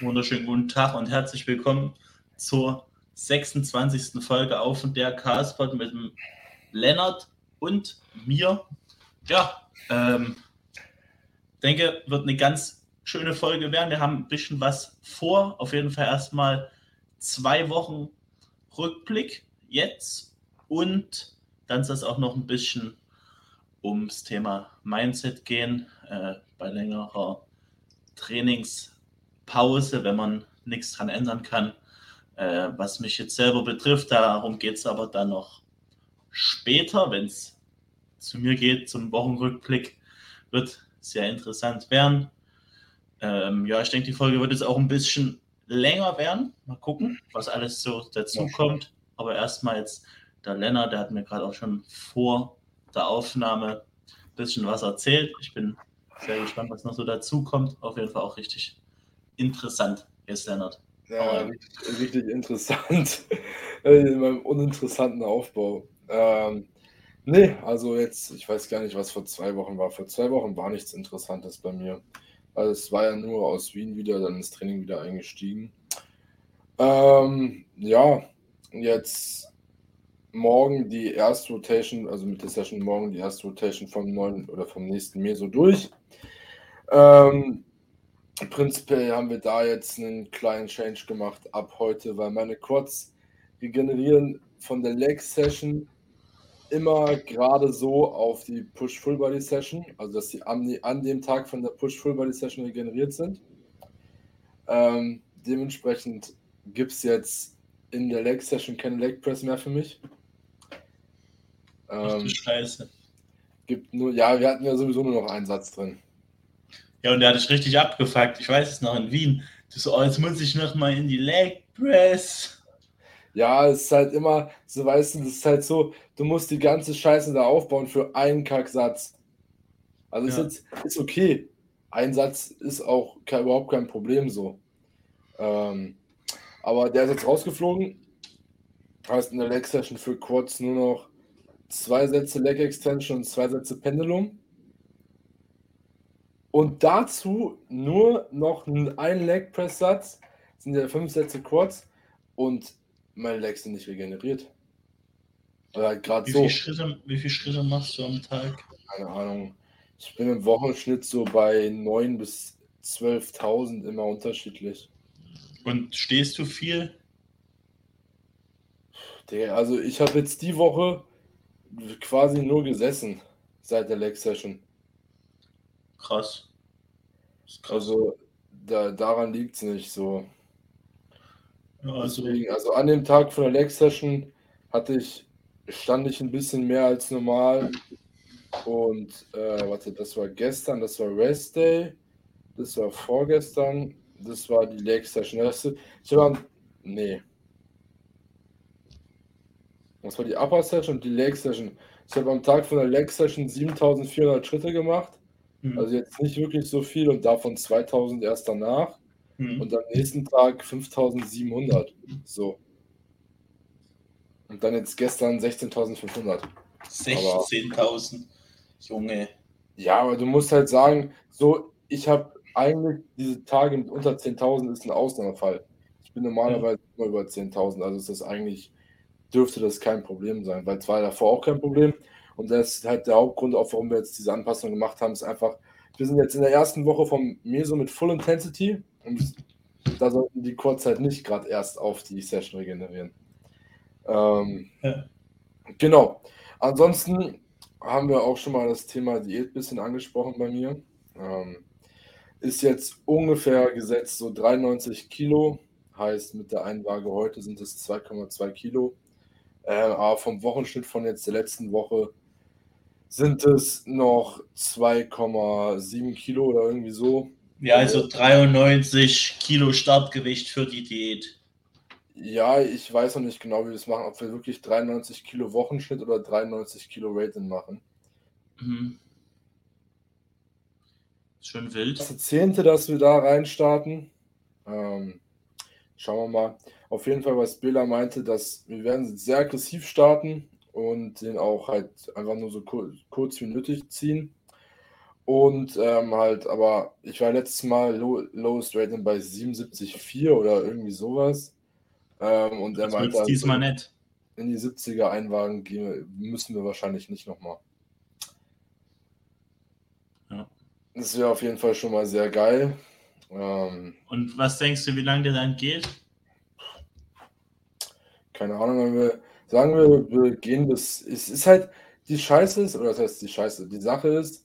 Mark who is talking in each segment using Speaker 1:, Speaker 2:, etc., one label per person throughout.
Speaker 1: Wunderschönen guten Tag und herzlich willkommen zur 26. Folge auf und der Castpod mit dem Lennart und mir. Ja, ähm, denke, wird eine ganz schöne Folge werden. Wir haben ein bisschen was vor. Auf jeden Fall erstmal zwei Wochen Rückblick jetzt und dann soll es auch noch ein bisschen ums Thema Mindset gehen äh, bei längerer Trainingspause, wenn man nichts dran ändern kann. Äh, was mich jetzt selber betrifft, darum geht es aber dann noch später, wenn es zu mir geht, zum Wochenrückblick, wird sehr interessant werden. Ähm, ja, ich denke, die Folge wird jetzt auch ein bisschen länger werden. Mal gucken, was alles so dazu kommt. Aber erstmal jetzt der Lennart, der hat mir gerade auch schon vor der Aufnahme ein bisschen was erzählt. Ich bin sehr gespannt, was noch so dazu kommt. Auf jeden Fall auch richtig interessant, jetzt Lennart.
Speaker 2: Ja, richtig, richtig interessant. In meinem uninteressanten Aufbau. Ähm, nee, also jetzt, ich weiß gar nicht, was vor zwei Wochen war. Vor zwei Wochen war nichts Interessantes bei mir. Also es war ja nur aus Wien wieder, dann ins Training wieder eingestiegen. Ähm, ja, jetzt morgen die erste Rotation, also mit der Session morgen die erste Rotation vom neuen oder vom nächsten Meso durch. Ähm, prinzipiell haben wir da jetzt einen kleinen Change gemacht ab heute, weil meine Quads regenerieren von der Leg Session immer gerade so auf die Push Full Body Session, also dass sie an, an dem Tag von der Push Full Body Session regeneriert sind. Ähm, dementsprechend gibt es jetzt in der Leg Session keine Leg Press mehr für mich.
Speaker 1: Ähm, Scheiße.
Speaker 2: Gibt nur, ja, wir hatten ja sowieso nur noch einen Satz drin.
Speaker 1: Ja, und der hat dich richtig abgefuckt. Ich weiß es noch in Wien. Du so, oh, jetzt muss ich noch mal in die Leg Press.
Speaker 2: Ja, es ist halt immer, so weißt du, das ist halt so, du musst die ganze Scheiße da aufbauen für einen Kacksatz. Also ja. ist, jetzt, ist okay. Ein Satz ist auch kein, überhaupt kein Problem so. Ähm, aber der ist jetzt rausgeflogen. Heißt in der Leg Session für Quads nur noch zwei Sätze Leg Extension und zwei Sätze Pendulum. Und dazu nur noch ein Leg Press Satz, sind ja fünf Sätze Quads und meine Legs sind nicht regeneriert.
Speaker 1: Oder gerade wie so. Viele Schritte, wie viele Schritte machst du am Tag?
Speaker 2: Keine Ahnung. Ich bin im Wochenschnitt so bei 9.000 bis 12.000 immer unterschiedlich.
Speaker 1: Und stehst du viel?
Speaker 2: also ich habe jetzt die Woche quasi nur gesessen seit der Leg Session.
Speaker 1: Krass.
Speaker 2: krass. Also da, daran liegt es nicht so. Ja, also, Deswegen, also an dem Tag von der Leg Session hatte ich, stand ich ein bisschen mehr als normal. Und äh, warte, das war gestern, das war Rest Day, das war vorgestern, das war die Leg Session. Ich war, nee. Das war die Upper Session und die Leg Session. Ich habe am Tag von der Leg Session 7400 Schritte gemacht. Mhm. Also jetzt nicht wirklich so viel und davon 2000 erst danach. Mhm. Und am nächsten Tag 5700. So. Und dann jetzt gestern 16.500.
Speaker 1: 16.000. Junge.
Speaker 2: Ja, aber du musst halt sagen, so, ich habe eigentlich diese Tage mit unter 10.000 ist ein Ausnahmefall. Ich bin normalerweise mhm. immer über 10.000, also ist das eigentlich, dürfte das kein Problem sein, weil es war davor auch kein Problem. Und das ist halt der Hauptgrund, auch warum wir jetzt diese Anpassung gemacht haben, ist einfach, wir sind jetzt in der ersten Woche vom Meso mit Full Intensity und da sollten die Kurzzeit nicht gerade erst auf die Session regenerieren. Ähm, ja. Genau. Ansonsten haben wir auch schon mal das Thema Diät ein bisschen angesprochen bei mir. Ähm, ist jetzt ungefähr gesetzt so 93 Kilo. Heißt, mit der Einwaage heute sind es 2,2 Kilo. Äh, aber vom Wochenschnitt von jetzt der letzten Woche sind es noch 2,7 Kilo oder irgendwie so.
Speaker 1: Ja, also 93 Kilo Startgewicht für die Diät.
Speaker 2: Ja, ich weiß noch nicht genau, wie wir das machen, ob wir wirklich 93 Kilo Wochenschnitt oder 93 Kilo Rating machen. Mhm.
Speaker 1: Schön wild.
Speaker 2: Das Zehnte, dass wir da reinstarten. Ähm, schauen wir mal. Auf jeden Fall, was Bela meinte, dass wir werden sehr aggressiv starten und den auch halt einfach nur so kurz wie nötig ziehen. Und ähm, halt, aber ich war letztes Mal low, Lowest Rating bei 77,4 oder irgendwie sowas. Ähm, und
Speaker 1: er meinte, diesmal
Speaker 2: also,
Speaker 1: nicht.
Speaker 2: In die 70er Einwagen müssen wir wahrscheinlich nicht nochmal.
Speaker 1: Ja.
Speaker 2: Das wäre auf jeden Fall schon mal sehr geil.
Speaker 1: Ähm, und was denkst du, wie lange der dann geht?
Speaker 2: Keine Ahnung, wenn wir sagen wir, wir gehen bis. Es ist halt die Scheiße ist, oder das heißt die Scheiße, die Sache ist,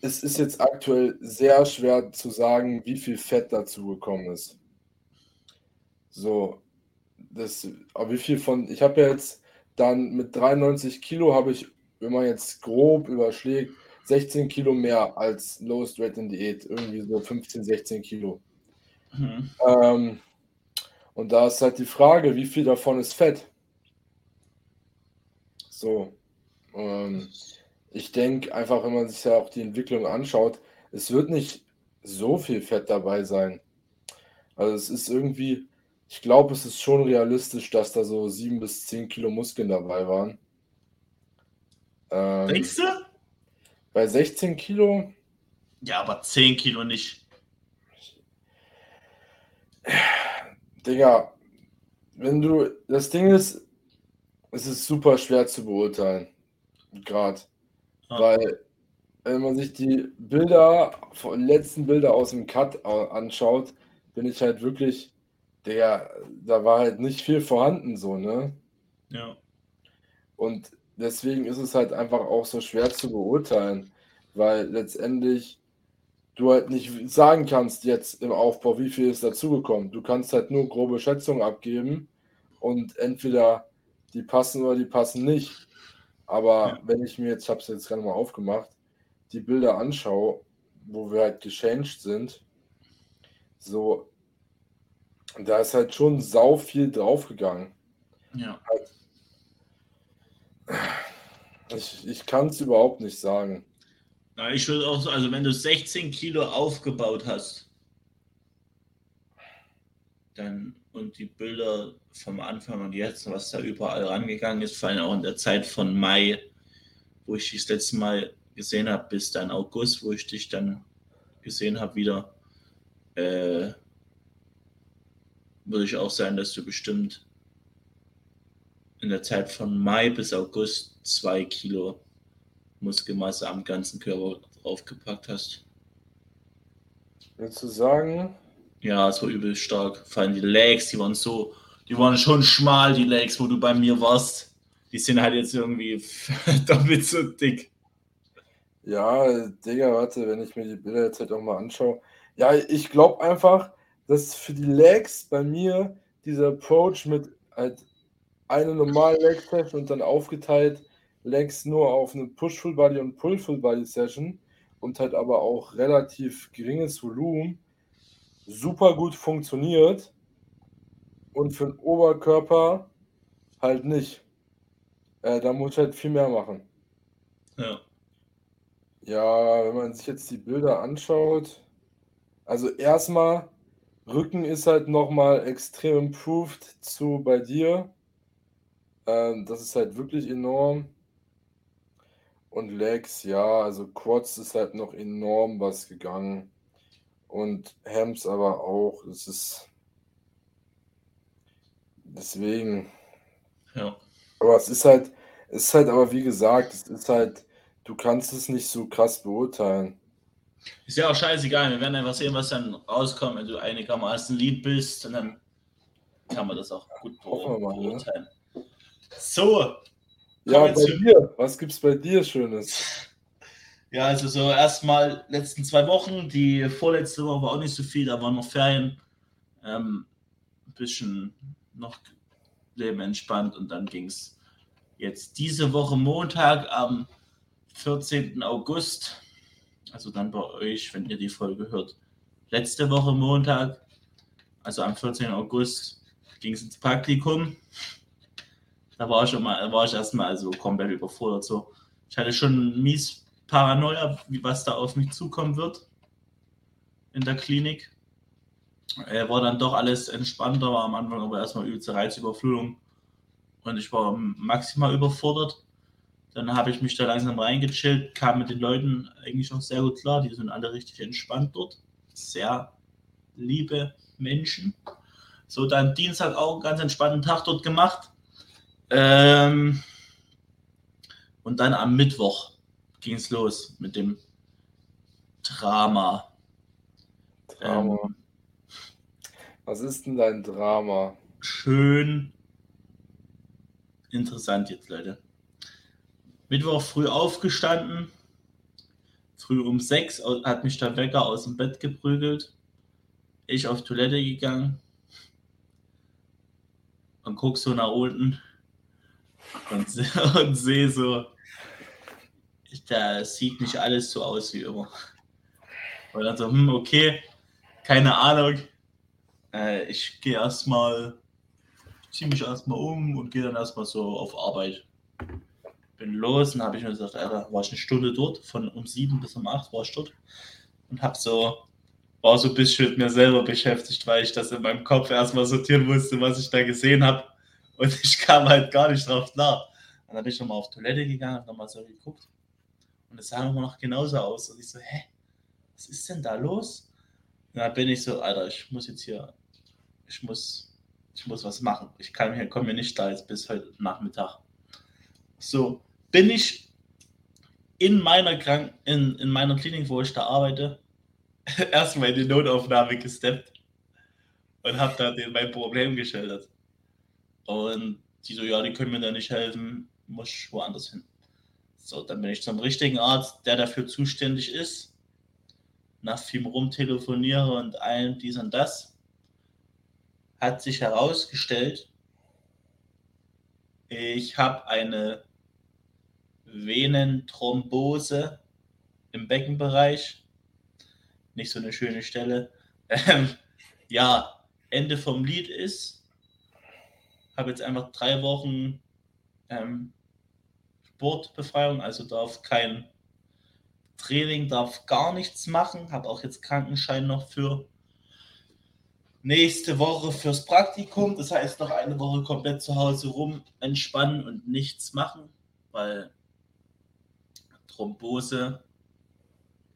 Speaker 2: es ist jetzt aktuell sehr schwer zu sagen, wie viel Fett dazu gekommen ist. So, das, aber wie viel von, ich habe ja jetzt dann mit 93 Kilo habe ich, wenn man jetzt grob überschlägt, 16 Kilo mehr als Lowest Rate in Diät, irgendwie so 15, 16 Kilo. Mhm. Ähm, und da ist halt die Frage, wie viel davon ist Fett? So. Ähm, ich denke einfach, wenn man sich ja auch die Entwicklung anschaut, es wird nicht so viel Fett dabei sein. Also es ist irgendwie, ich glaube, es ist schon realistisch, dass da so sieben bis zehn Kilo Muskeln dabei waren.
Speaker 1: Ähm, Denkst du?
Speaker 2: Bei 16 Kilo?
Speaker 1: Ja, aber 10 Kilo nicht.
Speaker 2: Digga, wenn du, das Ding ist, es ist super schwer zu beurteilen. Gerade. Ah. Weil, wenn man sich die Bilder, letzten Bilder aus dem Cut anschaut, bin ich halt wirklich, der, da war halt nicht viel vorhanden, so, ne?
Speaker 1: Ja.
Speaker 2: Und deswegen ist es halt einfach auch so schwer zu beurteilen, weil letztendlich du halt nicht sagen kannst jetzt im Aufbau, wie viel ist dazugekommen. Du kannst halt nur grobe Schätzungen abgeben und entweder die passen oder die passen nicht. Aber ja. wenn ich mir jetzt, ich habe es jetzt gerade mal aufgemacht, die Bilder anschaue, wo wir halt gechanged sind, so, da ist halt schon sau viel draufgegangen.
Speaker 1: Ja.
Speaker 2: Ich, ich kann es überhaupt nicht sagen.
Speaker 1: Na, ich würde auch so, also wenn du 16 Kilo aufgebaut hast, dann und die Bilder vom Anfang und jetzt, was da überall rangegangen ist, vor allem auch in der Zeit von Mai, wo ich dich das letzte Mal gesehen habe, bis dann August, wo ich dich dann gesehen habe wieder, äh, würde ich auch sagen, dass du bestimmt in der Zeit von Mai bis August zwei Kilo Muskelmasse am ganzen Körper draufgepackt hast.
Speaker 2: Willst du sagen,
Speaker 1: ja, es war übel stark. Vor allem die Legs, die waren so, die waren schon schmal, die Legs, wo du bei mir warst. Die sind halt jetzt irgendwie doppelt so dick.
Speaker 2: Ja, Digga, warte, wenn ich mir die Bilder jetzt halt auch mal anschaue. Ja, ich glaube einfach, dass für die Legs bei mir dieser Approach mit halt eine normale Leg Session und dann aufgeteilt Legs nur auf eine Push Full Body und Pull Full Body Session und halt aber auch relativ geringes Volumen super gut funktioniert und für den Oberkörper halt nicht. Äh, da muss ich halt viel mehr machen.
Speaker 1: Ja.
Speaker 2: Ja, wenn man sich jetzt die Bilder anschaut, also erstmal, Rücken ist halt nochmal extrem improved zu bei dir. Ähm, das ist halt wirklich enorm. Und Legs, ja, also Quads ist halt noch enorm was gegangen und Hams aber auch. Es ist deswegen.
Speaker 1: Ja.
Speaker 2: Aber es ist halt, es ist halt aber wie gesagt, es ist halt, du kannst es nicht so krass beurteilen.
Speaker 1: Ist ja auch scheißegal, wir werden einfach sehen, was dann rauskommt, wenn du einigermaßen lieb bist und dann kann man das auch gut
Speaker 2: ne?
Speaker 1: beurteilen. Ne? So.
Speaker 2: Ja, bei dir, was gibt's bei dir Schönes?
Speaker 1: Ja, also so erstmal letzten zwei Wochen, die vorletzte Woche war auch nicht so viel, da waren noch Ferien. Ähm, ein bisschen noch Leben entspannt und dann ging es jetzt diese Woche Montag am 14. August, also dann bei euch, wenn ihr die Folge hört, letzte Woche Montag, also am 14. August, ging es ins Praktikum. Da war ich schon mal, war ich erstmal also komplett überfordert. So. Ich hatte schon mies Paranoia, wie was da auf mich zukommen wird in der Klinik. Er war dann doch alles entspannter, war am Anfang aber erstmal übelste Reizüberflutung und ich war maximal überfordert. Dann habe ich mich da langsam reingechillt, kam mit den Leuten eigentlich auch sehr gut klar. Die sind alle richtig entspannt dort. Sehr liebe Menschen. So, dann Dienstag auch einen ganz entspannten Tag dort gemacht. Ähm, und dann am Mittwoch ging es los mit dem Drama.
Speaker 2: Drama. Ähm, Was ist denn dein Drama?
Speaker 1: Schön interessant jetzt, Leute. Mittwoch früh aufgestanden, früh um sechs hat mich der Wecker aus dem Bett geprügelt. Ich auf Toilette gegangen und guck so nach unten und, und sehe so, da sieht nicht alles so aus wie immer. Und dann so, hm, okay, keine Ahnung. Äh, ich gehe erstmal, ziehe mich erstmal um und gehe dann erstmal so auf Arbeit. Bin los und habe ich mir gesagt, Alter, war ich eine Stunde dort, von um sieben bis um acht war ich dort und habe so, war so ein bisschen mit mir selber beschäftigt, weil ich das in meinem Kopf erstmal sortieren musste, was ich da gesehen habe. Und ich kam halt gar nicht drauf nach. Dann bin ich nochmal auf Toilette gegangen, habe nochmal so geguckt. Und es sah immer noch genauso aus. Und ich so, hä? Was ist denn da los? Und dann bin ich so, Alter, ich muss jetzt hier, ich muss, ich muss was machen. Ich kann hier, komme mir nicht da jetzt bis heute Nachmittag. So, bin ich in meiner Krank in, in meiner Klinik, wo ich da arbeite, erstmal in die Notaufnahme gesteppt und habe da den, mein Problem geschildert. Und die so, ja, die können mir da nicht helfen, muss ich woanders hin. So, dann bin ich zum richtigen Arzt, der dafür zuständig ist. Nach viel rumtelefoniere und allem dies und das. Hat sich herausgestellt, ich habe eine Venenthrombose im Beckenbereich. Nicht so eine schöne Stelle. Ähm, ja, Ende vom Lied ist. Habe jetzt einfach drei Wochen ähm, Sportbefreiung, also darf kein Training, darf gar nichts machen. Habe auch jetzt Krankenschein noch für nächste Woche fürs Praktikum. Das heißt, noch eine Woche komplett zu Hause rum entspannen und nichts machen, weil Thrombose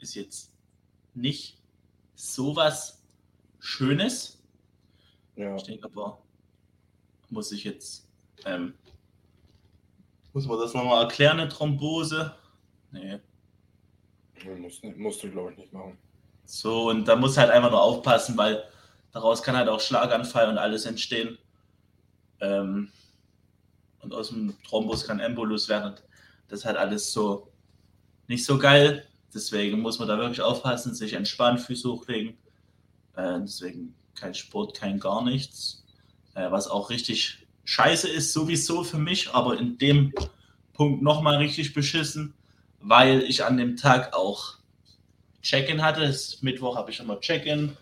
Speaker 1: ist jetzt nicht so was Schönes. Ja. Ich denke aber, muss ich jetzt ähm, muss man das nochmal erklären, eine Thrombose? Nee.
Speaker 2: nee musst, musst du, glaube ich, nicht machen.
Speaker 1: So, und da muss halt einfach nur aufpassen, weil daraus kann halt auch Schlaganfall und alles entstehen. Ähm, und aus dem Thrombus kann Embolus werden. Das ist halt alles so nicht so geil. Deswegen muss man da wirklich aufpassen, sich entspannen, Füße hochlegen. Äh, deswegen kein Sport, kein gar nichts. Äh, was auch richtig scheiße ist sowieso für mich, aber in dem Punkt nochmal richtig beschissen, weil ich an dem Tag auch Check-in hatte. Mittwoch habe ich immer Check-in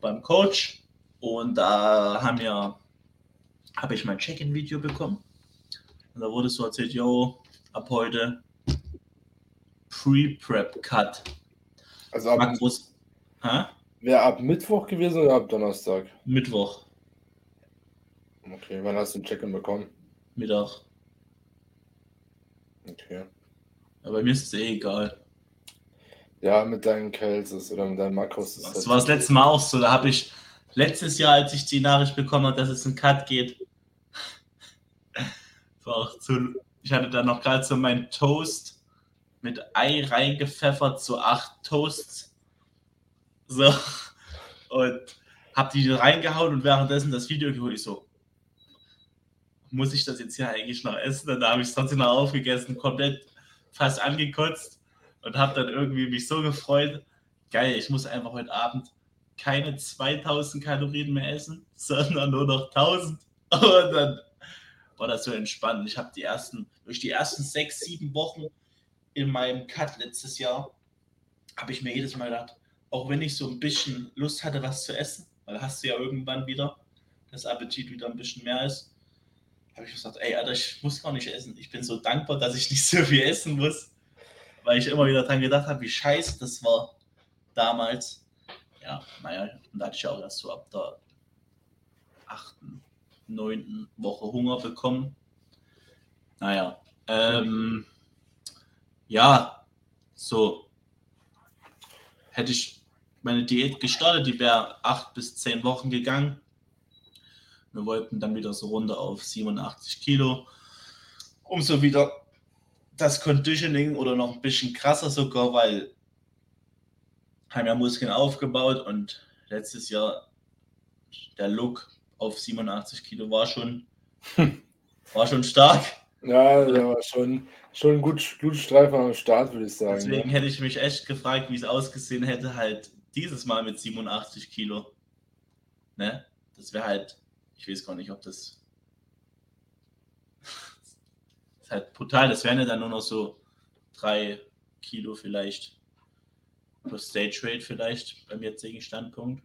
Speaker 1: beim Coach und da haben wir, habe ich mein Check-in-Video bekommen. Und da wurde so erzählt, yo, ab heute Pre-Prep-Cut.
Speaker 2: Also ab, Wäre ab Mittwoch gewesen oder ab Donnerstag?
Speaker 1: Mittwoch.
Speaker 2: Okay, wann hast du ein Check-in bekommen?
Speaker 1: Mittag.
Speaker 2: Okay.
Speaker 1: Aber mir ist es eh egal.
Speaker 2: Ja, mit deinen Kälses oder mit deinen Makros.
Speaker 1: Das, das war das letzte Mal auch so. Da habe ich letztes Jahr, als ich die Nachricht bekommen habe, dass es einen Cut geht, war auch zu, ich hatte dann noch gerade so meinen Toast mit Ei reingepfeffert, so acht Toasts. So. Und hab die reingehauen und währenddessen das Video geholt. Ich so, muss ich das jetzt hier eigentlich noch essen? Und da habe ich es trotzdem noch aufgegessen, komplett fast angekotzt und habe dann irgendwie mich so gefreut. Geil, ich muss einfach heute Abend keine 2000 Kalorien mehr essen, sondern nur noch 1000. Und dann war das so entspannt. Ich habe die ersten, durch die ersten sechs, sieben Wochen in meinem Cut letztes Jahr, habe ich mir jedes Mal gedacht, auch wenn ich so ein bisschen Lust hatte, was zu essen, weil hast du ja irgendwann wieder, das Appetit wieder ein bisschen mehr ist, habe ich gesagt, ey, Alter, ich muss gar nicht essen. Ich bin so dankbar, dass ich nicht so viel essen muss, weil ich immer wieder daran gedacht habe, wie scheiße das war damals. Ja, naja, und da hatte ich auch erst so ab der achten, neunten Woche Hunger bekommen. Naja, ähm, ja, so hätte ich meine Diät gestartet, die wäre acht bis zehn Wochen gegangen. Wir wollten dann wieder so runter auf 87 Kilo, um so wieder das Conditioning oder noch ein bisschen krasser sogar, weil haben ja Muskeln aufgebaut und letztes Jahr der Look auf 87 Kilo war schon, war schon stark.
Speaker 2: Ja, der war schon, schon gut Blutstreifen am Start, würde ich sagen.
Speaker 1: Deswegen ne? hätte ich mich echt gefragt, wie es ausgesehen hätte, halt dieses Mal mit 87 Kilo. Ne? Das wäre halt, ich weiß gar nicht, ob das. das ist halt brutal. Das wären ja dann nur noch so drei Kilo vielleicht. Plus Stage Rate vielleicht beim jetzigen Standpunkt.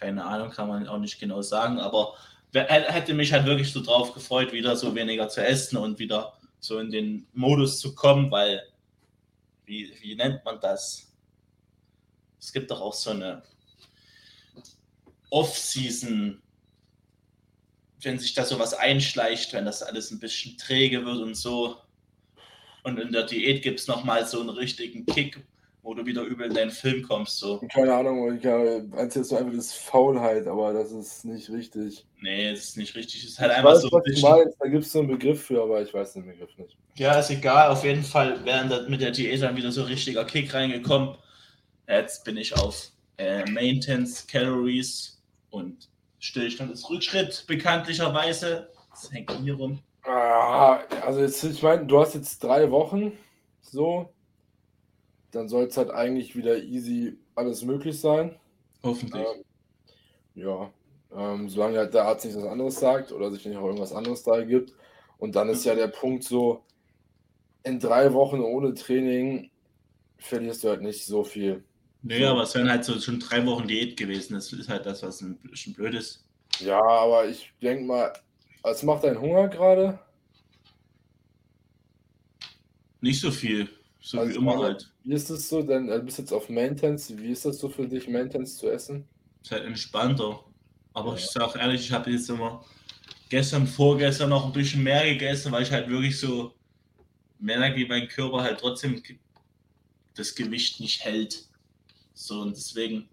Speaker 1: Keine Ahnung, kann man auch nicht genau sagen, aber hätte mich halt wirklich so drauf gefreut, wieder so weniger zu essen und wieder so in den Modus zu kommen, weil, wie, wie nennt man das? Es gibt doch auch so eine Off-Season, wenn sich da sowas einschleicht, wenn das alles ein bisschen träge wird und so. Und in der Diät gibt es nochmal so einen richtigen Kick, wo du wieder übel in deinen Film kommst. So.
Speaker 2: Keine Ahnung, ich erzählst so einfach das Faulheit, aber das ist nicht richtig.
Speaker 1: Nee, das ist nicht richtig. Es ist halt ich einfach weiß, so
Speaker 2: ein bisschen. Meinst, da gibt es so einen Begriff für, aber ich weiß den Begriff nicht.
Speaker 1: Ja, ist egal. Auf jeden Fall wären mit der Diät dann wieder so richtiger Kick reingekommen. Jetzt bin ich auf äh, Maintenance, Calories und Stillstand ist Rückschritt, bekanntlicherweise. Das hängt hier rum.
Speaker 2: Ah, also jetzt, ich meine, du hast jetzt drei Wochen so dann soll es halt eigentlich wieder easy alles möglich sein.
Speaker 1: Hoffentlich.
Speaker 2: Ähm, ja, ähm, solange halt der Arzt nicht was anderes sagt oder sich nicht auch irgendwas anderes da gibt. Und dann ist ja der Punkt so, in drei Wochen ohne Training verlierst du halt nicht so viel.
Speaker 1: Nee, so. aber es wären halt so schon drei Wochen Diät gewesen. Das ist halt das, was ein bisschen blöd ist.
Speaker 2: Ja, aber ich denke mal, was macht dein Hunger gerade?
Speaker 1: Nicht so viel. So also wie immer halt.
Speaker 2: Wie ist das so? Denn du bist jetzt auf Maintenance. Wie ist das so für dich, Maintenance zu essen?
Speaker 1: Ist halt entspannter. Aber ja. ich sag ehrlich, ich habe jetzt immer gestern, vorgestern noch ein bisschen mehr gegessen, weil ich halt wirklich so merke, wie mein Körper halt trotzdem das Gewicht nicht hält. So und deswegen,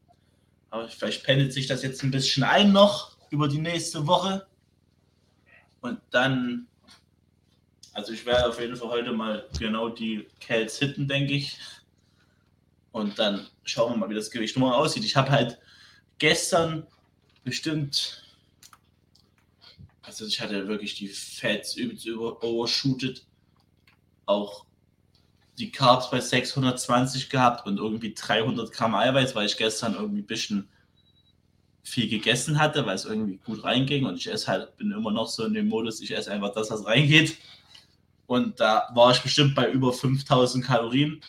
Speaker 1: aber vielleicht pendelt sich das jetzt ein bisschen ein noch über die nächste Woche. Und dann also ich werde auf jeden Fall heute mal genau die Cals hitten, denke ich. Und dann schauen wir mal, wie das Gewicht morgen aussieht. Ich habe halt gestern bestimmt, also ich hatte wirklich die Fats übelst über overshootet. Auch die Carbs bei 620 gehabt und irgendwie 300 Gramm Eiweiß, weil ich gestern irgendwie ein bisschen viel gegessen hatte, weil es irgendwie gut reinging und ich esse halt, bin immer noch so in dem Modus, ich esse einfach das, was reingeht. Und da war ich bestimmt bei über 5000 Kalorien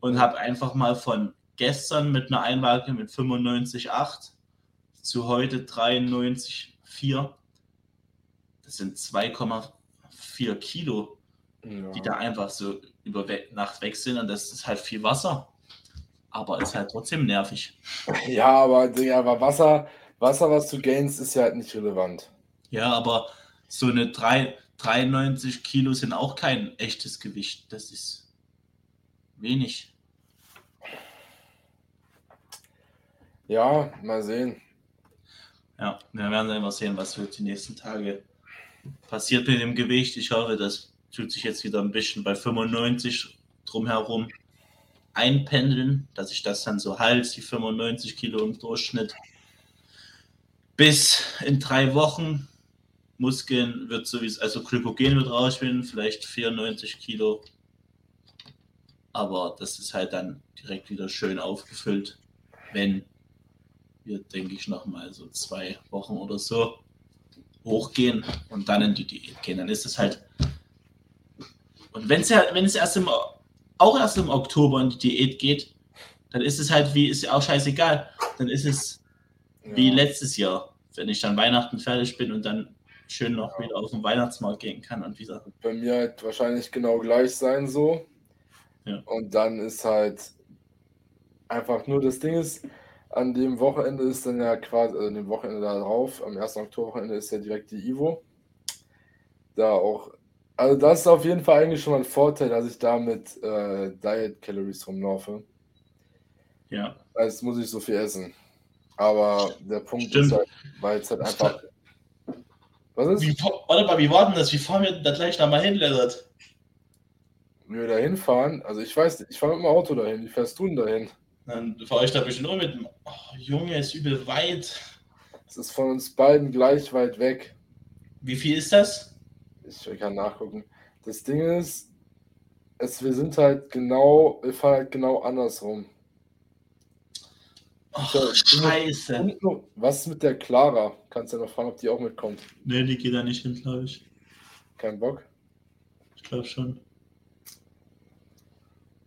Speaker 1: und habe einfach mal von gestern mit einer Einlage mit 95,8 zu heute 93,4. Das sind 2,4 Kilo, ja. die da einfach so über Nacht sind. Und das ist halt viel Wasser. Aber ist halt trotzdem nervig.
Speaker 2: Ja, aber, aber Wasser, Wasser, was du gainst, ist ja halt nicht relevant.
Speaker 1: Ja, aber so eine 3, 93 Kilo sind auch kein echtes Gewicht. Das ist wenig.
Speaker 2: Ja, mal sehen.
Speaker 1: Ja, wir werden einfach sehen, was wird die nächsten Tage passiert mit dem Gewicht. Ich hoffe, das tut sich jetzt wieder ein bisschen bei 95 drumherum einpendeln, dass ich das dann so halte, die 95 Kilo im Durchschnitt. Bis in drei Wochen Muskeln wird sowieso, also Glykogen wird rausschwinden, vielleicht 94 Kilo. Aber das ist halt dann direkt wieder schön aufgefüllt, wenn wir, denke ich, nochmal so zwei Wochen oder so hochgehen und dann in die Diät gehen. Dann ist es halt. Und wenn's ja, wenn es erst im, auch erst im Oktober in die Diät geht, dann ist es halt wie, ist ja auch scheißegal. Dann ist es ja. wie letztes Jahr, wenn ich dann Weihnachten fertig bin und dann schön noch wieder auf den Weihnachtsmarkt gehen kann und wieder.
Speaker 2: Bei mir halt wahrscheinlich genau gleich sein so. Ja. Und dann ist halt einfach nur das Ding ist, an dem Wochenende ist dann ja quasi, also dem Wochenende darauf, am 1. Oktoberwochenende ist ja direkt die Ivo. Da auch Also das ist auf jeden Fall eigentlich schon mal ein Vorteil, dass ich da mit äh, Diet Calories rumlaufe.
Speaker 1: Ja.
Speaker 2: Als muss ich so viel essen. Aber der Punkt
Speaker 1: Stimmt.
Speaker 2: ist halt, weil es halt einfach. Was ist?
Speaker 1: Wie, warte mal, wie war denn das? Wie fahren wir da gleich da mal hin, Lennart?
Speaker 2: Wenn wir da hinfahren, also ich weiß nicht, ich fahre mit dem Auto dahin. Wie fährst du denn dahin?
Speaker 1: Dann fahre ich da bestimmt auch mit dem. Oh, Junge, ist übel weit.
Speaker 2: Es ist von uns beiden gleich weit weg.
Speaker 1: Wie viel ist das?
Speaker 2: Ich kann nachgucken. Das Ding ist, es, wir sind halt genau, wir fahren halt genau andersrum.
Speaker 1: Ach,
Speaker 2: Ja,
Speaker 1: scheiße.
Speaker 2: Noch, was ist mit der Clara? Kannst ja noch fragen, ob die auch mitkommt.
Speaker 1: Nee, die geht da nicht hin, glaube ich.
Speaker 2: Kein Bock?
Speaker 1: Ich glaube schon.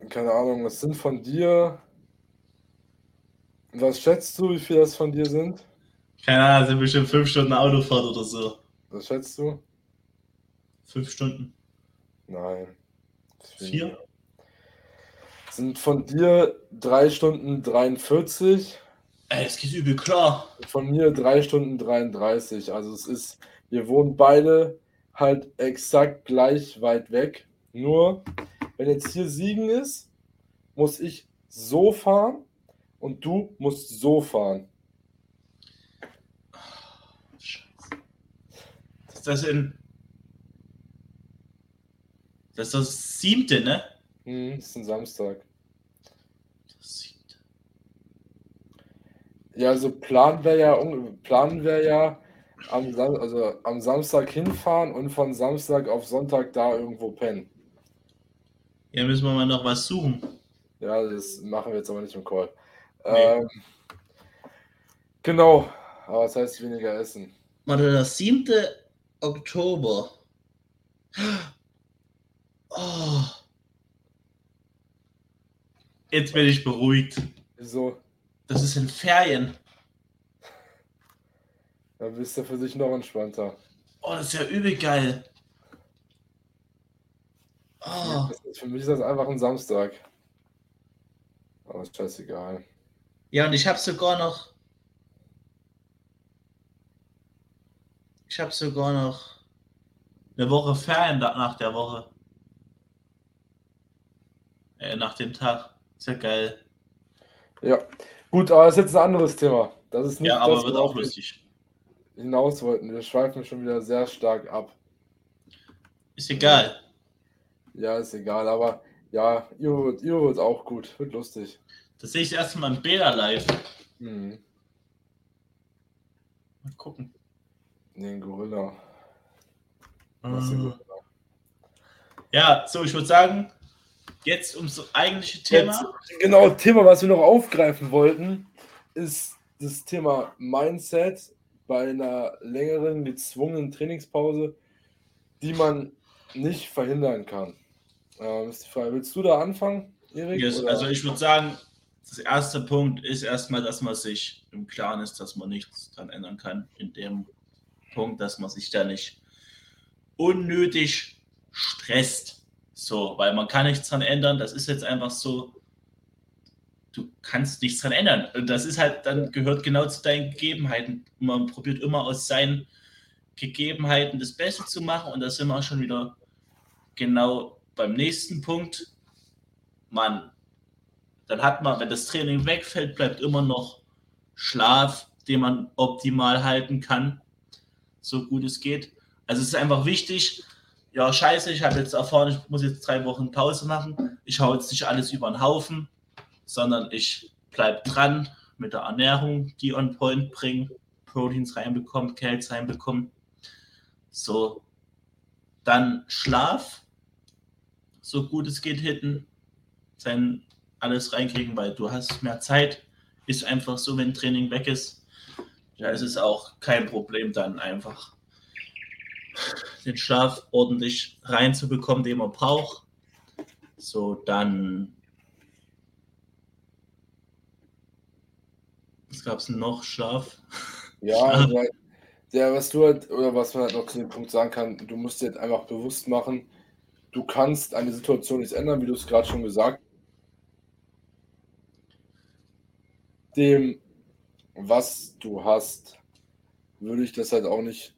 Speaker 2: Keine Ahnung, was sind von dir? Was schätzt du, wie viel das von dir sind?
Speaker 1: Keine Ahnung, sind bestimmt fünf Stunden Autofahrt oder so.
Speaker 2: Was schätzt du?
Speaker 1: Fünf Stunden.
Speaker 2: Nein.
Speaker 1: Vier?
Speaker 2: Sind von dir 3 Stunden 43,
Speaker 1: Ey, es geht übel klar.
Speaker 2: von mir 3 Stunden 33. Also es ist, wir wohnen beide halt exakt gleich weit weg. Nur, wenn jetzt hier Siegen ist, muss ich so fahren und du musst so fahren.
Speaker 1: Scheiße. Ist das in. Das ist das siebte, ne?
Speaker 2: Hm, ist ein Samstag.
Speaker 1: Das siebte.
Speaker 2: Ja, also Plan wäre ja, un- Plan wäre ja am, Sam also am Samstag hinfahren und von Samstag auf Sonntag da irgendwo pennen.
Speaker 1: Ja, müssen wir mal noch was suchen.
Speaker 2: Ja, das machen wir jetzt aber nicht im Call.
Speaker 1: Nee.
Speaker 2: Ähm, genau, aber das heißt weniger essen.
Speaker 1: Warte, das siebte Oktober. Oh. Jetzt bin ich beruhigt.
Speaker 2: Wieso?
Speaker 1: Das ist in Ferien.
Speaker 2: Da bist du für sich noch entspannter.
Speaker 1: Oh, das ist ja übel geil. Oh.
Speaker 2: Ist, für mich ist das einfach ein Samstag. Aber ist scheißegal.
Speaker 1: Ja, und ich habe sogar noch. Ich habe sogar noch eine Woche Ferien nach der Woche. Äh, nach dem Tag. Ist ja geil.
Speaker 2: Ja, gut, aber das ist jetzt ein anderes Thema. Das ist nicht
Speaker 1: Ja, aber
Speaker 2: das,
Speaker 1: wird auch lustig.
Speaker 2: hinaus wollten. Wir schweifen schon wieder sehr stark ab.
Speaker 1: Ist egal.
Speaker 2: Ja, ist egal, aber ja, ihr wird, ihr wird auch gut. Wird lustig.
Speaker 1: Das sehe ich erst mal in Bela live.
Speaker 2: Hm.
Speaker 1: Mal gucken.
Speaker 2: Den Gorilla.
Speaker 1: Äh,
Speaker 2: Gorilla?
Speaker 1: Ja, so, ich würde sagen, jetzt ums eigentliche Thema.
Speaker 2: Jetzt, genau, Thema, was wir noch aufgreifen wollten, ist das Thema Mindset bei einer längeren gezwungenen Trainingspause, die man nicht verhindern kann. Ähm, ist die Frage, willst du da anfangen, Erik?
Speaker 1: Yes, also ich würde sagen, das erste Punkt ist erstmal, dass man sich im Klaren ist, dass man nichts dran ändern kann. In dem Punkt, dass man sich da nicht unnötig stresst. So, weil man kann nichts dran ändern. Das ist jetzt einfach so. Du kannst nichts dran ändern. Und das ist halt, dann gehört genau zu deinen Gegebenheiten. Man probiert immer aus seinen Gegebenheiten das Beste zu machen. Und da sind wir auch schon wieder genau beim nächsten Punkt. Man dann hat man, wenn das Training wegfällt, bleibt immer noch Schlaf, den man optimal halten kann, so gut es geht. Also es ist einfach wichtig, ja scheiße, ich habe jetzt erfahren, ich muss jetzt drei Wochen Pause machen, ich hau jetzt nicht alles über den Haufen, sondern ich bleibe dran mit der Ernährung, die on point bringen, Proteins reinbekommen, Calcs reinbekommen. So, dann Schlaf, so gut es geht hitten, sein alles reinkriegen, weil du hast mehr Zeit. Ist einfach so, wenn Training weg ist. Ja, es ist auch kein Problem, dann einfach den Schlaf ordentlich reinzubekommen, den man braucht. So, dann. Was gab es noch? Schlaf?
Speaker 2: Ja, der, der, was du halt, oder was man halt noch zu dem Punkt sagen kann, du musst dir halt einfach bewusst machen, du kannst eine Situation nicht ändern, wie du es gerade schon gesagt hast. Dem, was du hast, würde ich das halt auch nicht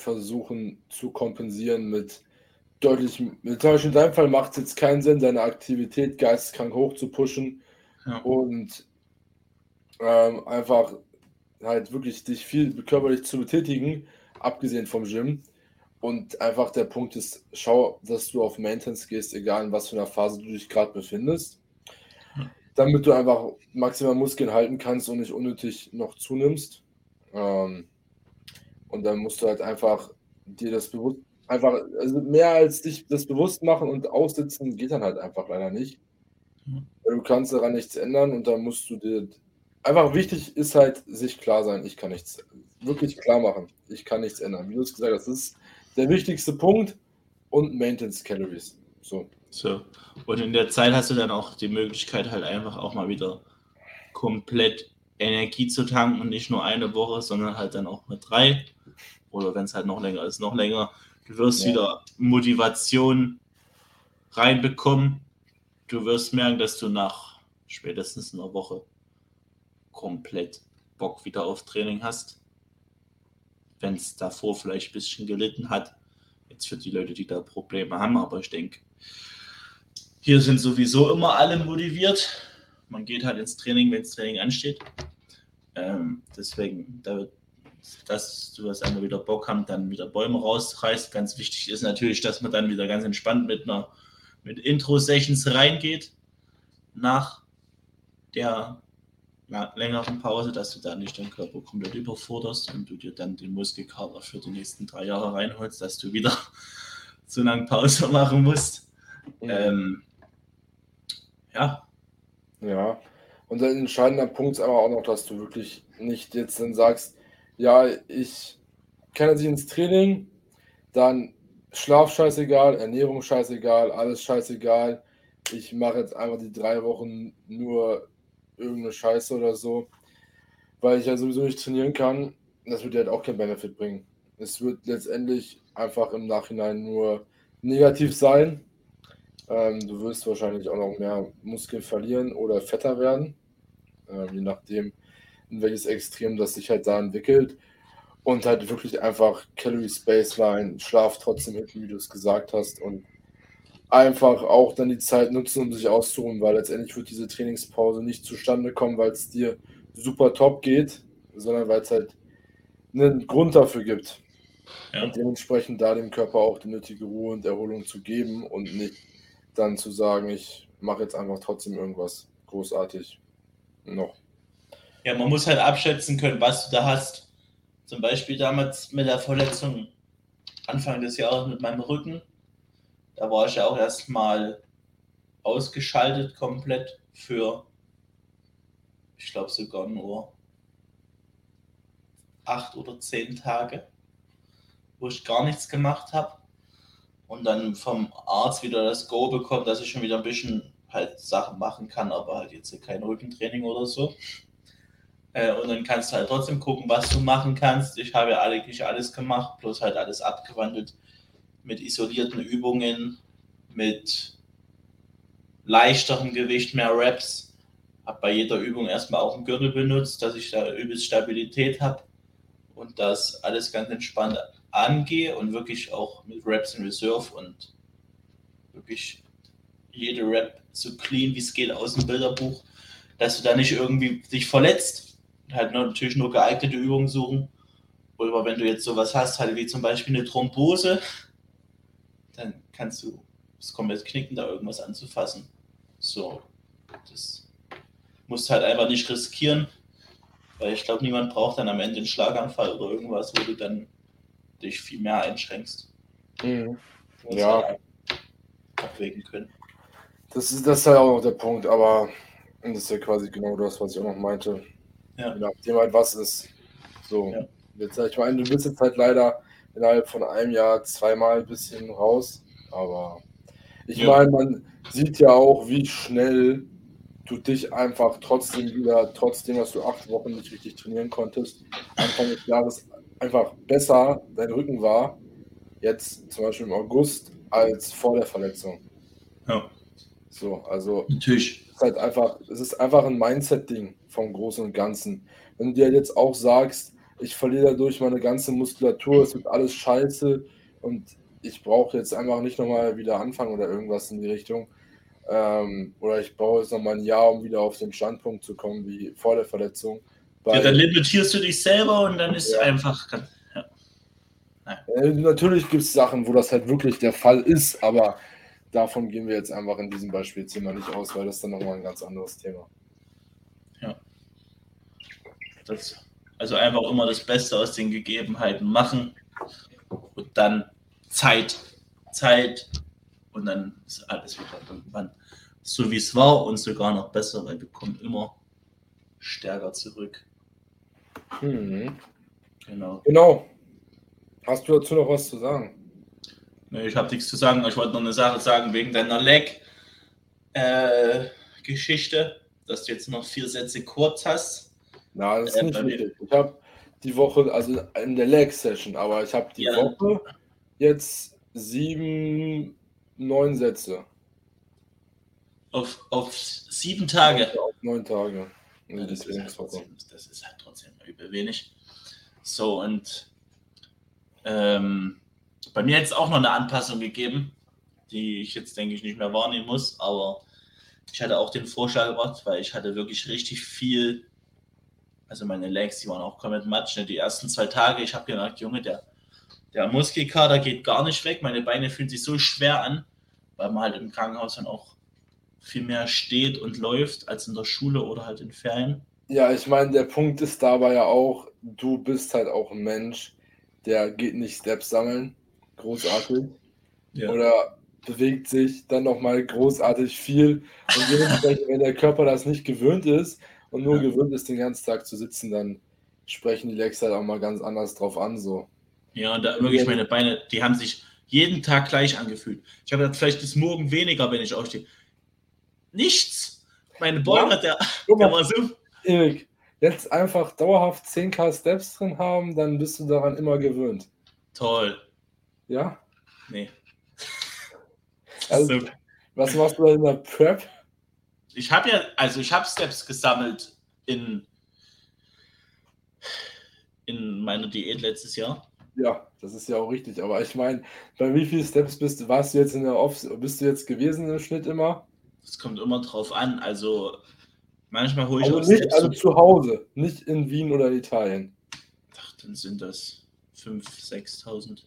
Speaker 2: versuchen zu kompensieren mit deutlich, zum Beispiel in deinem Fall macht es jetzt keinen Sinn, deine Aktivität geisteskrank hoch zu pushen ja. und ähm, einfach halt wirklich dich viel körperlich zu betätigen, abgesehen vom Gym. Und einfach der Punkt ist, schau, dass du auf Maintenance gehst, egal in was für einer Phase du dich gerade befindest. Damit du einfach maximal Muskeln halten kannst und nicht unnötig noch zunimmst. Ähm, und dann musst du halt einfach dir das bewusst, einfach, also mehr als dich das bewusst machen und aussitzen, geht dann halt einfach leider nicht. Du kannst daran nichts ändern und dann musst du dir einfach wichtig ist halt, sich klar sein, ich kann nichts, wirklich klar machen, ich kann nichts ändern. Wie du es gesagt hast, das ist der wichtigste Punkt und Maintenance Calories. So.
Speaker 1: So. Und in der Zeit hast du dann auch die Möglichkeit, halt einfach auch mal wieder komplett Energie zu tanken und nicht nur eine Woche, sondern halt dann auch mit drei. Oder wenn es halt noch länger ist, noch länger. Du wirst ja. wieder Motivation reinbekommen. Du wirst merken, dass du nach spätestens einer Woche komplett Bock wieder auf Training hast. Wenn es davor vielleicht ein bisschen gelitten hat. Jetzt für die Leute, die da Probleme haben, aber ich denke, hier sind sowieso immer alle motiviert. Man geht halt ins Training, wenn das Training ansteht. Ähm, deswegen, da, dass du das einmal wieder Bock haben, dann wieder Bäume rausreißt. Ganz wichtig ist natürlich, dass man dann wieder ganz entspannt mit einer mit Intro-Sessions reingeht nach der längeren Pause, dass du da nicht deinen Körper komplett überforderst und du dir dann den Muskelkater für die nächsten drei Jahre reinholst, dass du wieder so lange Pause machen musst. Mhm. Ähm, ja.
Speaker 2: Ja. Und ein entscheidender Punkt ist aber auch noch, dass du wirklich nicht jetzt dann sagst, ja, ich kann jetzt ins Training, dann Schlaf scheißegal, Ernährung scheißegal, alles scheißegal. Ich mache jetzt einfach die drei Wochen nur irgendeine Scheiße oder so, weil ich ja sowieso nicht trainieren kann. Das wird dir halt auch kein Benefit bringen. Es wird letztendlich einfach im Nachhinein nur negativ sein. Ähm, du wirst wahrscheinlich auch noch mehr Muskeln verlieren oder fetter werden, ähm, je nachdem, in welches Extrem das sich halt da entwickelt. Und halt wirklich einfach Calorie Spaceline, Schlaf trotzdem hinten, wie du es gesagt hast, und einfach auch dann die Zeit nutzen, um sich auszuruhen, weil letztendlich wird diese Trainingspause nicht zustande kommen, weil es dir super top geht, sondern weil es halt einen Grund dafür gibt. Ja. Und dementsprechend da dem Körper auch die nötige Ruhe und Erholung zu geben und nicht dann zu sagen, ich mache jetzt einfach trotzdem irgendwas großartig noch.
Speaker 1: Ja, man muss halt abschätzen können, was du da hast. Zum Beispiel damals mit der Verletzung Anfang des Jahres mit meinem Rücken da war ich ja auch erstmal ausgeschaltet komplett für, ich glaube sogar nur acht oder zehn Tage, wo ich gar nichts gemacht habe. Und dann vom Arzt wieder das Go bekommen, dass ich schon wieder ein bisschen halt Sachen machen kann, aber halt jetzt kein Rückentraining oder so. Äh, und dann kannst du halt trotzdem gucken, was du machen kannst. Ich habe ja eigentlich alles gemacht, bloß halt alles abgewandelt mit isolierten Übungen, mit leichterem Gewicht, mehr Reps. Habe bei jeder Übung erstmal auch einen Gürtel benutzt, dass ich da übelst Stabilität habe und das alles ganz entspannt angehe und wirklich auch mit Reps in Reserve und wirklich jede Rep so clean wie es geht aus dem Bilderbuch, dass du da nicht irgendwie dich verletzt. Halt natürlich nur geeignete Übungen suchen. Oder wenn du jetzt sowas hast, halt wie zum Beispiel eine Thrombose, dann kannst du es komplett knicken, da irgendwas anzufassen. So, das musst halt einfach nicht riskieren, weil ich glaube, niemand braucht dann am Ende einen Schlaganfall oder irgendwas, wo du dann dich viel mehr einschränkst.
Speaker 2: Mhm. Ja. Halt
Speaker 1: abwägen können.
Speaker 2: Das ist, das ist halt auch noch der Punkt, aber das ist ja quasi genau das, was ich auch noch meinte. Ja. Je nachdem halt was ist. So. Ja. Jetzt, ich meine, du bist jetzt halt leider innerhalb von einem Jahr zweimal ein bisschen raus. Aber ich ja. meine, man sieht ja auch, wie schnell du dich einfach trotzdem wieder, trotzdem, dass du acht Wochen nicht richtig trainieren konntest, Anfang des Jahres einfach besser dein Rücken war, jetzt zum Beispiel im August, als vor der Verletzung.
Speaker 1: Ja.
Speaker 2: So, also
Speaker 1: natürlich.
Speaker 2: Es ist halt einfach, es ist einfach ein Mindset-Ding vom Großen und Ganzen. Wenn du dir jetzt auch sagst, ich verliere dadurch meine ganze Muskulatur, es wird alles scheiße und ich brauche jetzt einfach nicht nochmal wieder anfangen oder irgendwas in die Richtung. Ähm, oder ich brauche jetzt nochmal ein Jahr, um wieder auf den Standpunkt zu kommen, wie vor der Verletzung.
Speaker 1: ja, dann limitierst du dich selber und dann ist ja. einfach. Ja.
Speaker 2: Äh, natürlich gibt es Sachen, wo das halt wirklich der Fall ist, aber davon gehen wir jetzt einfach in diesem Beispielzimmer nicht aus, weil das ist dann nochmal ein ganz anderes Thema.
Speaker 1: Ja. Das, also einfach immer das Beste aus den Gegebenheiten machen und dann Zeit. Zeit und dann ist alles wieder irgendwann so, wie es war und sogar noch besser, weil wir kommen immer stärker zurück.
Speaker 2: Mhm. Genau. Genau. Hast du dazu noch was zu sagen?
Speaker 1: Nee, ich habe nichts zu sagen. Ich wollte noch eine Sache sagen wegen deiner Leg-Geschichte, äh, dass du jetzt noch vier Sätze kurz hast.
Speaker 2: Na, das ist nicht richtig. Ich habe die Woche, also in der Leg-Session, aber ich habe die ja. Woche jetzt sieben, neun Sätze.
Speaker 1: Auf, auf sieben Tage?
Speaker 2: Auf neun Tage. Nee,
Speaker 1: das, ist halt trotzdem, das, ist halt trotzdem übel wenig. So, und ähm, bei mir jetzt auch noch eine Anpassung gegeben, die ich jetzt, denke ich, nicht mehr wahrnehmen muss, aber ich hatte auch den Vorschlag gemacht, weil ich hatte wirklich richtig viel, also meine Legs, die waren auch komplett matsch, ne? die ersten zwei Tage, ich habe gemerkt, Junge, der, der Muskelkater geht gar nicht weg, meine Beine fühlen sich so schwer an, weil man halt im Krankenhaus dann auch viel mehr steht und läuft als in der Schule oder halt in Ferien.
Speaker 2: Ja, ich meine, der Punkt ist dabei ja auch, du bist halt auch ein Mensch, der geht nicht Steps sammeln, großartig. Ja. Oder bewegt sich dann nochmal großartig viel. Und dementsprechend, wenn der Körper das nicht gewöhnt ist und nur ja. gewöhnt ist, den ganzen Tag zu sitzen, dann sprechen die Legs halt auch mal ganz anders drauf an. So.
Speaker 1: Ja, und da wirklich meine Beine, die haben sich jeden Tag gleich angefühlt. Ich habe vielleicht bis morgen weniger, wenn ich aufstehe. Nichts. Meine Bäume, ja. der, der war so.
Speaker 2: Erik, jetzt einfach dauerhaft 10k Steps drin haben, dann bist du daran immer gewöhnt.
Speaker 1: Toll.
Speaker 2: Ja?
Speaker 1: Nee.
Speaker 2: Also, so. Was machst du in der Prep?
Speaker 1: Ich habe ja, also ich habe Steps gesammelt in, in meiner Diät letztes Jahr.
Speaker 2: Ja, das ist ja auch richtig. Aber ich meine, bei wie vielen Steps bist du, warst du jetzt in der Off, bist du jetzt gewesen im Schnitt immer?
Speaker 1: Es kommt immer drauf an. Also manchmal hole ich
Speaker 2: also auch nicht, Steps. Also zu Hause, nicht in Wien oder Italien.
Speaker 1: Ach, dann sind das 5.000, 6.000.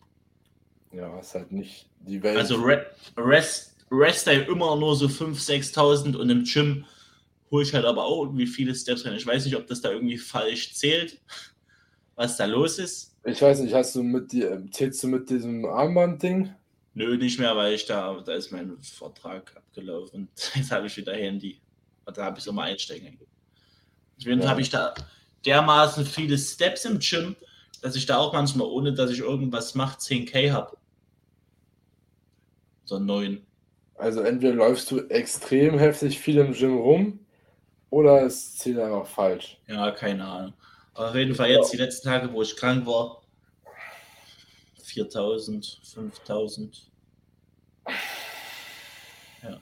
Speaker 2: Ja, ist halt nicht die Welt.
Speaker 1: Also Re Rest, Rest Day immer nur so 5.000, 6.000 und im Gym hole ich halt aber auch irgendwie viele Steps rein. Ich weiß nicht, ob das da irgendwie falsch zählt, was da los ist.
Speaker 2: Ich weiß nicht, hast du mit die, zählst du mit diesem Armband-Ding?
Speaker 1: Nö, nicht mehr, weil ich da, da ist mein Vertrag abgelaufen. Jetzt habe ich wieder Handy. Und da habe ich es immer einstecken. Deswegen ja. habe ich da dermaßen viele Steps im Gym, dass ich da auch manchmal, ohne dass ich irgendwas mache, 10k habe. So neun.
Speaker 2: Also entweder läufst du extrem heftig viel im Gym rum oder es zählt einfach falsch.
Speaker 1: Ja, keine Ahnung. Aber auf jeden Fall jetzt die letzten Tage, wo ich krank war, 4000, 5000. Ja.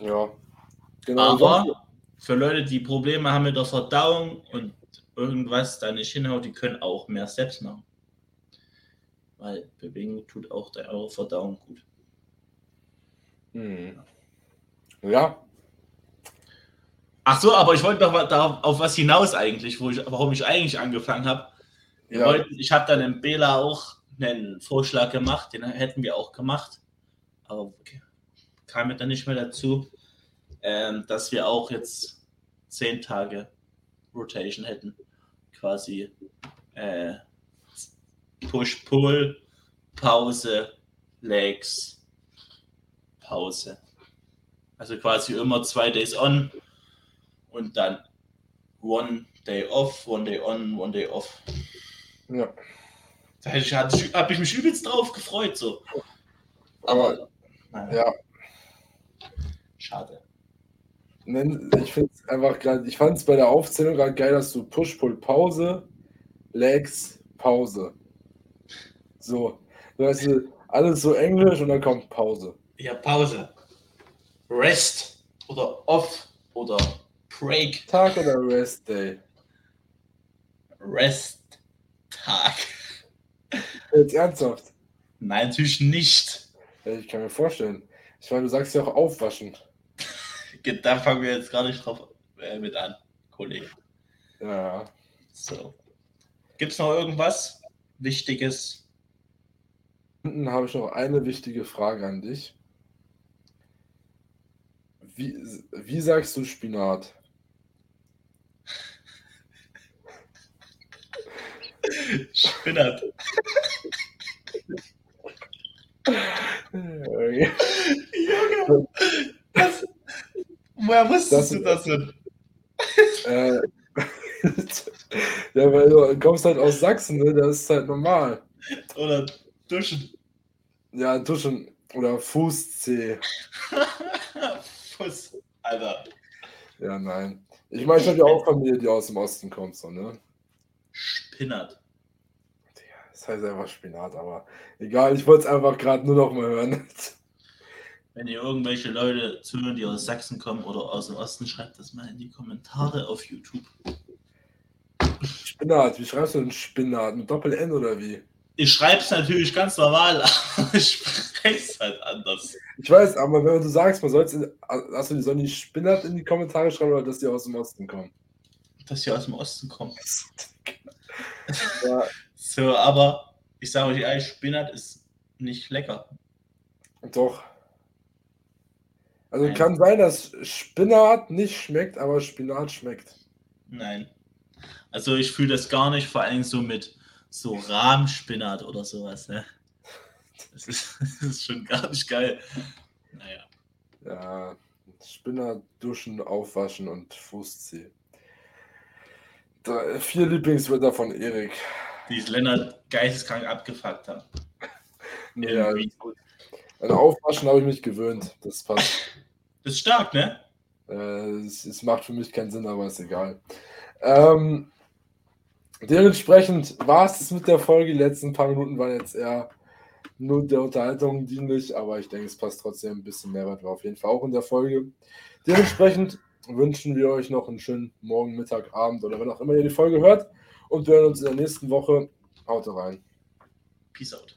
Speaker 2: Ja.
Speaker 1: Genau. Aber für Leute, die Probleme haben mit der Verdauung und irgendwas da nicht hinhaut, die können auch mehr Steps machen. Weil Bewegung tut auch der eure Verdauung gut.
Speaker 2: Hm. Ja.
Speaker 1: Ach so, aber ich wollte doch darauf auf was hinaus eigentlich, wo ich, warum ich eigentlich angefangen habe. Ja. ich habe dann im Bela auch einen Vorschlag gemacht, den hätten wir auch gemacht, aber okay, kam mir dann nicht mehr dazu, ähm, dass wir auch jetzt zehn Tage Rotation hätten quasi äh, Push-Pull, Pause, Legs, Pause. Also quasi immer zwei Days on und dann one day off, one day on, one day off.
Speaker 2: Ja.
Speaker 1: Da habe ich mich übelst drauf gefreut. So.
Speaker 2: Aber, naja. ja.
Speaker 1: Schade.
Speaker 2: Ich finde es einfach gerade, ich fand es bei der Aufzählung gerade geil, dass du Push, Pull, Pause, Legs, Pause. So, weißt du, alles so englisch und dann kommt Pause.
Speaker 1: Ja, Pause. Rest oder Off oder Break.
Speaker 2: Tag oder Rest Day?
Speaker 1: Rest Tag.
Speaker 2: Jetzt ernsthaft.
Speaker 1: Nein, natürlich nicht.
Speaker 2: Ich kann mir vorstellen. Ich meine, du sagst ja auch aufwaschen.
Speaker 1: Da fangen wir jetzt gar nicht drauf äh, mit an, Kollege.
Speaker 2: Ja.
Speaker 1: So. Gibt es noch irgendwas Wichtiges?
Speaker 2: Habe ich noch eine wichtige Frage an dich. Wie, wie sagst du Spinat?
Speaker 1: Spinat. Junge! Das, woher wusstest
Speaker 2: Das-
Speaker 1: du das denn?
Speaker 2: Äh, ja, weil du kommst halt aus Sachsen, ne? Das ist halt normal.
Speaker 1: Oder duschen?
Speaker 2: Ja, Duschen oder Fußzeh.
Speaker 1: Fuß, Alter.
Speaker 2: Ja, nein. Ich meine, ich habe ja auch Familie, die aus dem Osten kommt, so, ne?
Speaker 1: Spinat.
Speaker 2: Das heißt einfach Spinat, aber egal, ich wollte es einfach gerade nur noch mal hören.
Speaker 1: Wenn ihr irgendwelche Leute zuhören, die aus Sachsen kommen oder aus dem Osten, schreibt das mal in die Kommentare auf YouTube.
Speaker 2: Spinat, wie schreibst du denn Spinat? Mit Doppel-N oder wie?
Speaker 1: Ich schreibe es natürlich ganz normal, aber ich spreche es halt anders.
Speaker 2: Ich weiß, aber wenn du sagst, man soll es die die Spinat in die Kommentare schreiben oder dass die aus dem Osten kommen.
Speaker 1: Dass ihr aus dem Osten kommt.
Speaker 2: Ja,
Speaker 1: So, aber ich sage euch ehrlich, Spinat ist nicht lecker.
Speaker 2: doch. Also
Speaker 1: Nein.
Speaker 2: kann sein, dass Spinat nicht schmeckt, aber Spinat schmeckt.
Speaker 1: Nein. Also ich fühle das gar nicht, vor allem so mit so Rahmspinat oder sowas. Ne? Das, ist, das ist schon gar nicht geil. Naja.
Speaker 2: Ja, Spinat, Duschen, Aufwaschen und Fußzeh. Da, vier Lieblingswörter von Erik.
Speaker 1: Die Lennart geisteskrank abgefuckt haben.
Speaker 2: Ja, gut. An Aufwaschen habe ich mich gewöhnt. Das passt.
Speaker 1: Das ist stark, ne?
Speaker 2: Äh, es, es macht für mich keinen Sinn, aber ist egal. Ähm, dementsprechend war es das mit der Folge. Die letzten paar Minuten waren jetzt eher nur der Unterhaltung dienlich, aber ich denke, es passt trotzdem ein bisschen Mehrwert war auf jeden Fall auch in der Folge. Dementsprechend wünschen wir euch noch einen schönen Morgen, Mittag, Abend oder wann auch immer ihr die Folge hört und wir hören uns in der nächsten Woche. Haut rein.
Speaker 1: Peace out.